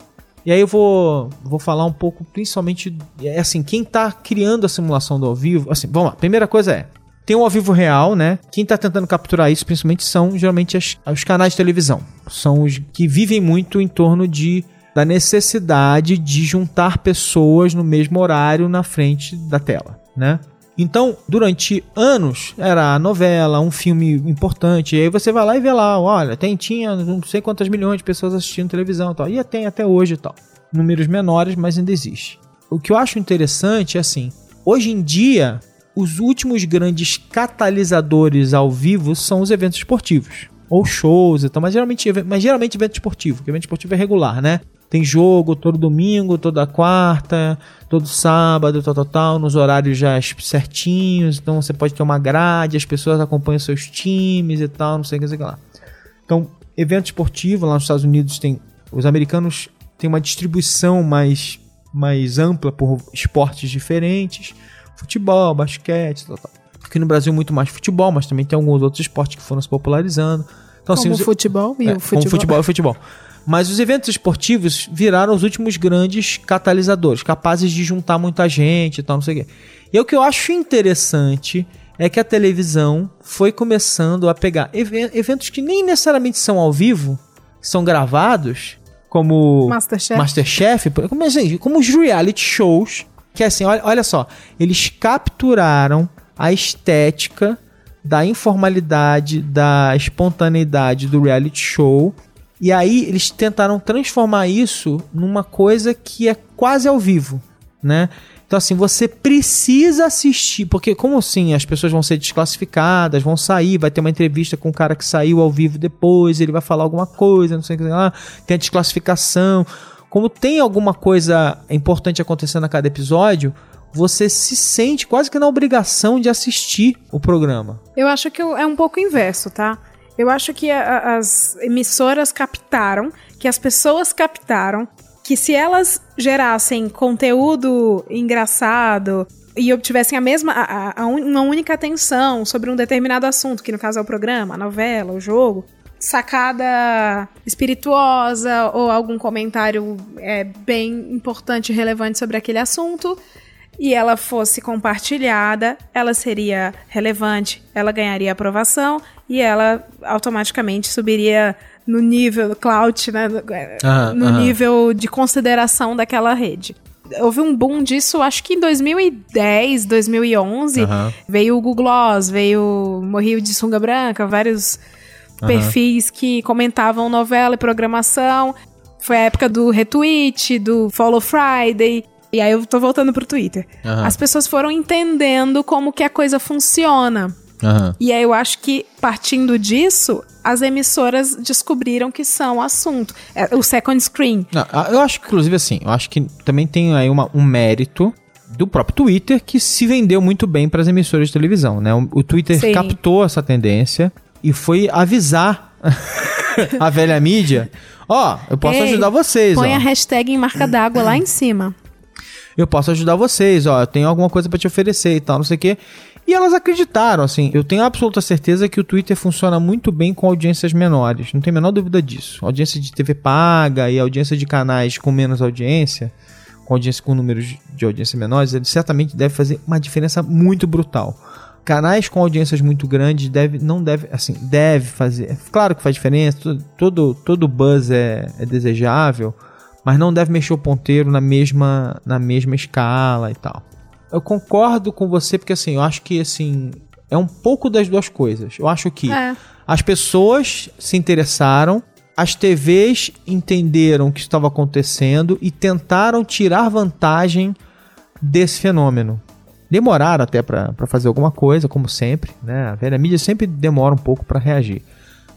E aí eu vou, vou falar um pouco, principalmente, é assim, quem tá criando a simulação do ao vivo, assim, vamos lá, primeira coisa é, tem um ao vivo real, né? Quem tá tentando capturar isso, principalmente, são geralmente as- os canais de televisão. São os que vivem muito em torno de da necessidade de juntar pessoas no mesmo horário na frente da tela, né? Então, durante anos, era a novela, um filme importante, e aí você vai lá e vê lá, olha, tem, tinha não sei quantas milhões de pessoas assistindo televisão e tal, e tem até hoje e tal. Números menores, mas ainda existe. O que eu acho interessante é assim, hoje em dia, os últimos grandes catalisadores ao vivo são os eventos esportivos. Ou shows e tal, mas geralmente, mas geralmente evento esportivo, porque evento esportivo é regular, né? Tem jogo todo domingo, toda quarta, todo sábado, tal, tal, tal, nos horários já certinhos. Então você pode ter uma grade, as pessoas acompanham seus times e tal, não sei o que, sei lá. Então, evento esportivo lá nos Estados Unidos tem. Os americanos têm uma distribuição mais, mais ampla por esportes diferentes: futebol, basquete, tal, tal. Aqui no Brasil, muito mais futebol, mas também tem alguns outros esportes que foram se popularizando. Então, Como os- o futebol e é, o futebol. Como futebol e futebol. Mas os eventos esportivos viraram os últimos grandes catalisadores, capazes de juntar muita gente e tal, não sei o quê. E o que eu acho interessante é que a televisão foi começando a pegar even- eventos que nem necessariamente são ao vivo, são gravados, como Masterchef. Masterchef, como, assim, como os reality shows, que assim, olha, olha só, eles capturaram a estética da informalidade, da espontaneidade do reality show. E aí eles tentaram transformar isso numa coisa que é quase ao vivo, né? Então assim, você precisa assistir, porque como assim, as pessoas vão ser desclassificadas, vão sair, vai ter uma entrevista com o cara que saiu ao vivo depois, ele vai falar alguma coisa, não sei o que lá, tem a desclassificação. Como tem alguma coisa importante acontecendo a cada episódio, você se sente quase que na obrigação de assistir o programa. Eu acho que é um pouco inverso, tá? Eu acho que a- as emissoras captaram, que as pessoas captaram, que se elas gerassem conteúdo engraçado e obtivessem a mesma, a, a- uma única atenção sobre um determinado assunto, que no caso é o programa, a novela, o jogo, sacada espirituosa ou algum comentário é, bem importante e relevante sobre aquele assunto, e ela fosse compartilhada, ela seria relevante, ela ganharia aprovação e ela automaticamente subiria no nível clout, né, no- é, no nível de consideração daquela rede. Houve um boom disso, acho que em 2010, 2011, Aham. veio o Google Gloss, veio Morri de Sunga Branca, vários perfis que comentavam novela e programação. Foi a época do retweet, do Follow Friday. E aí eu tô voltando pro Twitter. Aham. As pessoas foram entendendo como que a coisa funciona. Aham. E aí eu acho que, partindo disso, as emissoras descobriram que são assunto. É, o second screen. Não, eu acho que, inclusive, assim, eu acho que também tem aí uma- um mérito do próprio Twitter que se vendeu muito bem para as emissoras de televisão, né? O, o Twitter Sim. captou essa tendência e foi avisar [LAUGHS] a velha mídia: ó, eu posso Ei, ajudar vocês, Põe ó. a hashtag em marca d'água lá em cima. eu posso ajudar vocês, ó, eu tenho alguma coisa pra te oferecer e tal, não sei o quê. E elas acreditaram, assim, eu tenho absoluta certeza que o Twitter funciona muito bem com audiências menores, não tem a menor dúvida disso. Audiência de TV paga e audiência de canais com menos audiência, com audiência com números de audiência menores, ele certamente deve fazer uma diferença muito brutal. Canais com audiências muito grandes deve, não deve, assim, deve fazer. Claro que faz diferença, todo, todo, todo buzz é, é desejável, mas não deve mexer o ponteiro na mesma, na mesma escala e tal. Eu concordo com você porque assim, eu acho que assim, é um pouco das duas coisas. Eu acho que É. as pessoas se interessaram, as TVs entenderam o que estava acontecendo e tentaram tirar vantagem desse fenômeno. Demoraram até pra fazer alguma coisa, como sempre, né? A velha mídia sempre demora um pouco pra reagir.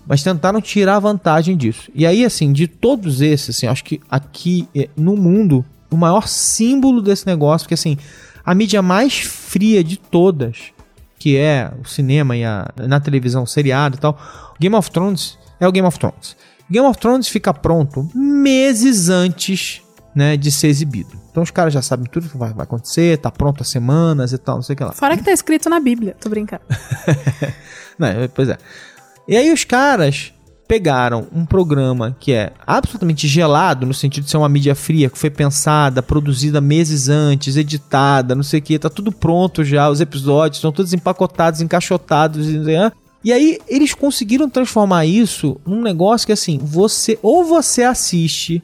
Mas tentaram tirar vantagem disso. E aí, assim, de todos esses, assim, acho que aqui eh, no mundo, o maior símbolo desse negócio, porque assim, a mídia mais fria de todas, que é o cinema e a, na televisão, seriado e tal, Game of Thrones é o Game of Thrones. Game of Thrones fica pronto meses antes né, de ser exibido. Então os caras já sabem tudo que vai, vai acontecer, tá pronto há semanas e tal, não sei o que lá. Fora que tá escrito na Bíblia. Tô brincando. [LAUGHS] Não, é, pois é. E aí os caras pegaram um programa que é absolutamente gelado, no sentido de ser uma mídia fria, que foi pensada, produzida meses antes, editada, não sei o que, tá tudo pronto já, os episódios estão todos empacotados, encaixotados, e, e aí eles conseguiram transformar isso num negócio que assim, você ou você assiste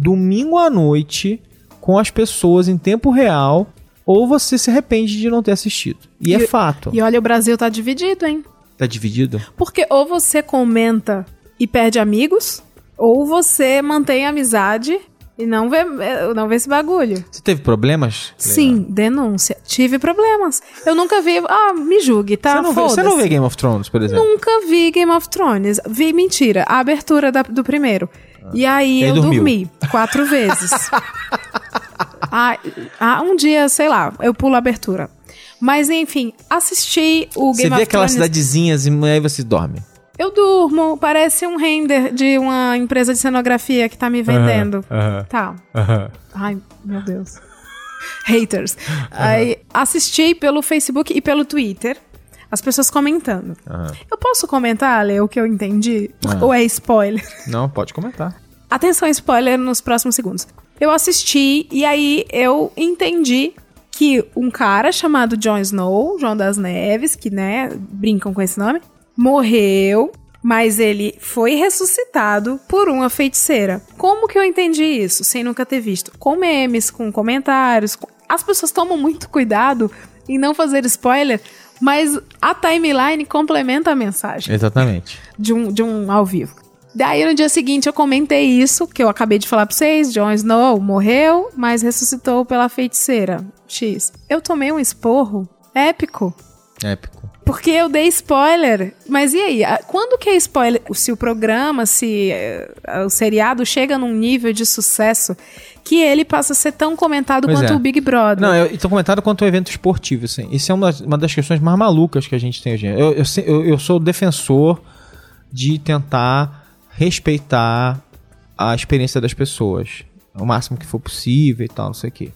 domingo à noite com as pessoas em tempo real, ou você se arrepende de não ter assistido. E, é E- fato. E olha, o Brasil tá dividido, hein? Tá dividido? Porque ou você comenta e perde amigos, ou você mantém amizade e não vê, eh, não vê esse bagulho. Você teve problemas? Sim, denúncia. Tive problemas. Eu nunca vi. Ah, me julgue, tá? Você não, vê, você não vê Game of Thrones, por exemplo? Nunca vi Game of Thrones. Vi mentira, a abertura da- do primeiro. E aí E aí eu dormiu. dormi quatro vezes. [LAUGHS] ah, ah, um dia, sei lá, eu pulo a abertura. Mas enfim, assisti o Você Game vê of aquelas cidadezinhas e aí você dorme. Eu durmo, parece um render de uma empresa de cenografia que tá me vendendo. Tá. Ai, meu Deus. [LAUGHS] Haters. Aí, assisti pelo Facebook e pelo Twitter. As pessoas comentando. Eu posso comentar, Ale, o que eu entendi? Ah. Ou é spoiler? Não, pode comentar. Atenção, spoiler nos próximos segundos. Eu assisti e aí eu entendi que um cara chamado Jon Snow, João das Neves, que, né, brincam com esse nome, morreu, mas ele foi ressuscitado por uma feiticeira. Como que eu entendi isso, sem nunca ter visto? Com memes, com comentários. com- As pessoas tomam muito cuidado em não fazer spoiler, mas a timeline complementa a mensagem Exatamente. de um, de um ao vivo. Daí no dia seguinte eu comentei isso, que eu acabei de falar pra vocês, Jon Snow morreu, mas ressuscitou pela feiticeira. X. Eu tomei um esporro épico. Épico. Porque eu dei spoiler. Mas e aí? Quando que é spoiler? Se o programa, se eh, o seriado chega num nível de sucesso que ele passa a ser tão comentado Pois quanto é. o Big Brother. Não, eu tô comentando quanto ao evento esportivo, assim. Isso é uma, das- uma das questões mais malucas que a gente tem hoje. Eu, eu, eu sou defensor de tentar respeitar a experiência das pessoas. O máximo que for possível e tal, não sei o quê.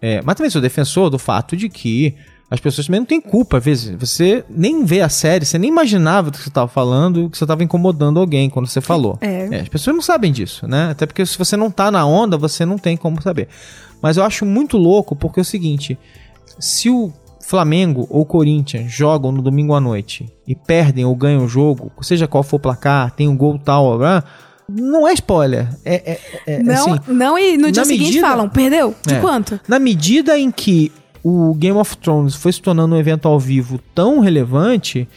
É, mas também sou defensor do fato de que as pessoas também não têm culpa. Às vezes você nem vê a série, você nem imaginava do que você estava falando, que você estava incomodando alguém quando você falou. É. as pessoas não sabem disso, né? Até porque se você não tá na onda, você não tem como saber. Mas eu acho muito louco porque é o seguinte: se o Flamengo ou Corinthians jogam no domingo à noite e perdem ou ganham o jogo, seja qual for o placar, tem um gol tal, blá, não é spoiler. É, é- é- não, assim, não, e no dia seguinte medida- falam, perdeu? De É. quanto? na medida em que o Game of Thrones foi se tornando um evento ao vivo tão relevante,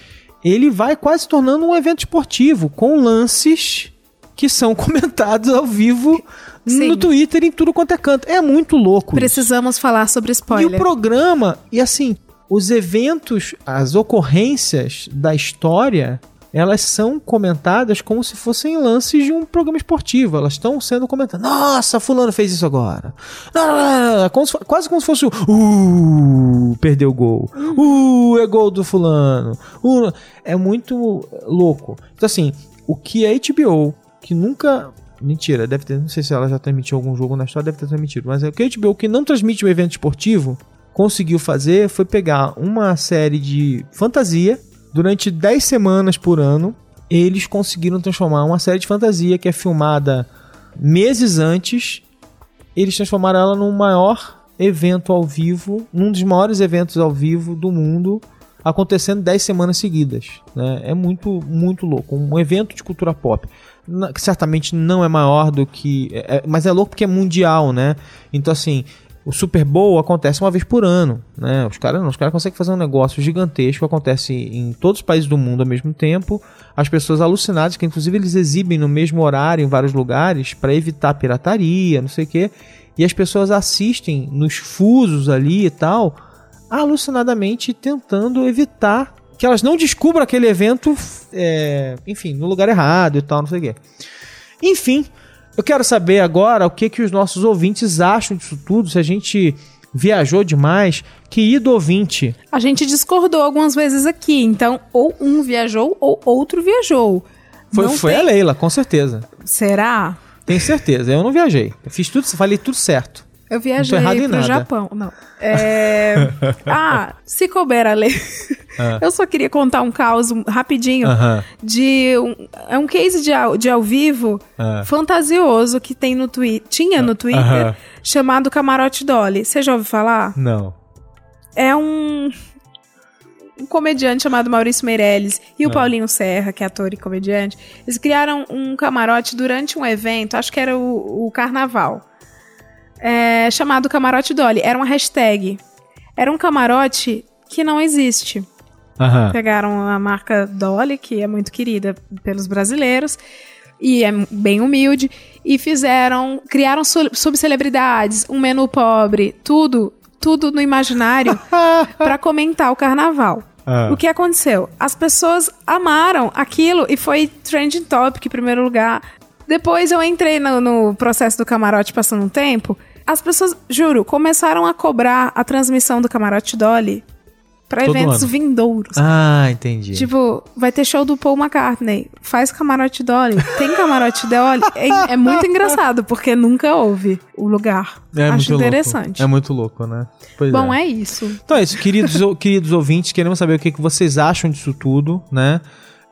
ele vai quase se tornando um evento esportivo, com lances que são [LAUGHS] comentados ao vivo Sim. no Twitter em tudo quanto é canto. É muito louco. isso. Precisamos falar sobre E spoiler. o programa, e assim, os eventos, as ocorrências da história, elas são comentadas como se fossem lances de um programa esportivo. Elas estão sendo comentadas. Nossa, fulano fez isso agora. Ah, como se quase como se fosse o. Uh, perdeu o gol. Uh, é gol do fulano. Uh, é muito louco. Então, assim, o que a HBO, que nunca. Mentira, deve ter. Não sei se ela já transmitiu algum jogo na história, deve ter transmitido. Mas é o que a HBO, que não transmite um evento esportivo, conseguiu fazer foi pegar uma série de fantasia durante 10 semanas por ano. Eles conseguiram transformar uma série de fantasia que é filmada meses antes. Eles transformaram ela num maior evento ao vivo, num dos maiores eventos ao vivo do mundo, acontecendo 10 semanas seguidas. né? É muito, muito louco. Um evento de cultura pop. Que certamente não é maior do que. é- é- mas é louco porque é mundial, né? Então, assim, o Super Bowl acontece uma vez por ano, né? Os caras os caras conseguem fazer um negócio gigantesco, acontece em todos os países do mundo ao mesmo tempo. As pessoas alucinadas, que inclusive eles exibem no mesmo horário em vários lugares para evitar pirataria, não sei o quê. E as pessoas assistem nos fusos ali e tal, alucinadamente tentando evitar que elas não descubram aquele evento, é, enfim, no lugar errado e tal, não sei o quê. Enfim, eu quero saber agora o que, que os nossos ouvintes acham disso tudo, se a gente viajou demais. Querido ouvinte, A gente discordou algumas vezes aqui, então ou um viajou ou outro viajou. foi, Não foi tem- a Leila, com certeza. Será? Tenho certeza, eu não viajei. Eu fiz tudo, falei tudo certo. Eu viajei em pro. Japão. Não. É... [LAUGHS] ah, se couber a ler. Eu só queria contar um caos rapidinho Aham. de um, é um case de ao, de ao vivo Ah. fantasioso que tem no Twitter, tinha no Twitter, Aham. chamado Camarote Dolly. Você já ouviu falar? Não. É um um comediante chamado Maurício Meirelles e o Ah. Paulinho Serra, que é ator e comediante, eles criaram um camarote durante um evento, acho que era o, o carnaval, é, chamado Camarote Dolly. Era uma hashtag. Era um camarote que não existe. Aham. Pegaram a marca Dolly, que é muito querida pelos brasileiros e é bem humilde, e fizeram, criaram su- subcelebridades, um menu pobre, tudo, tudo no imaginário [LAUGHS] pra comentar o carnaval. Ah. O que aconteceu? As pessoas amaram aquilo e foi trending topic em primeiro lugar. Depois eu entrei no, no processo do camarote passando um tempo. As pessoas, juro, começaram a cobrar a transmissão do camarote Dolly Todo eventos ano. vindouros. Ah, entendi. Tipo, vai ter show do Paul McCartney. Faz camarote Dolly. Tem camarote Dolly. É, é muito engraçado, porque nunca houve o lugar. é Acho muito interessante. Louco. É muito louco, né? Pois Bom, é isso. Então é isso, queridos, queridos ouvintes, queremos saber o que, que vocês acham disso tudo, né?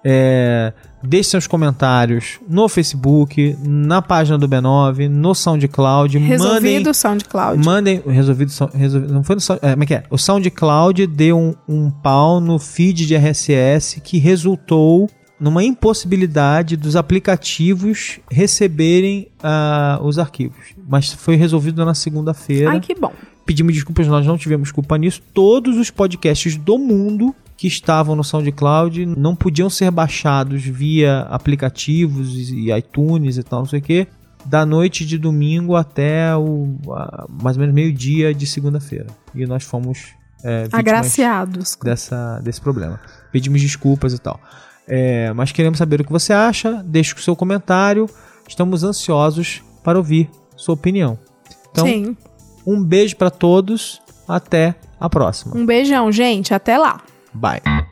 É, deixe seus comentários no Facebook, na página do B9, no SoundCloud. Resolvido mandem, o SoundCloud. mandem. Resolvido, resolvido. Não foi no Sound- é, Como é que é? O SoundCloud deu um, um pau no feed de RSS que resultou numa impossibilidade dos aplicativos receberem ah, os arquivos. Mas foi resolvido na segunda-feira Ai, que bom. pedimos desculpas, nós não tivemos culpa nisso. Todos os podcasts do mundo que estavam no SoundCloud não podiam ser baixados via aplicativos e iTunes e tal, não sei o que, da noite de domingo até o mais ou menos meio-dia de segunda-feira. E nós fomos é, Agraciados. dessa, desse problema. Pedimos desculpas e tal. É, mas queremos saber o que você acha. Deixe o seu comentário. Estamos ansiosos para ouvir sua opinião. Então, Sim. um beijo pra todos. Até a próxima. Um beijão, gente. Até lá. Bye.